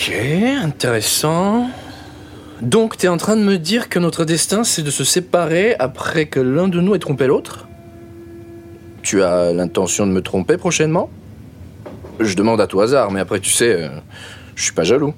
Ok, intéressant. Donc, t'es en train de me dire que notre destin, c'est de se séparer après que l'un de nous ait trompé l'autre? Tu as l'intention de me tromper prochainement? Je demande à tout hasard, mais après, tu sais, euh, je suis pas jaloux.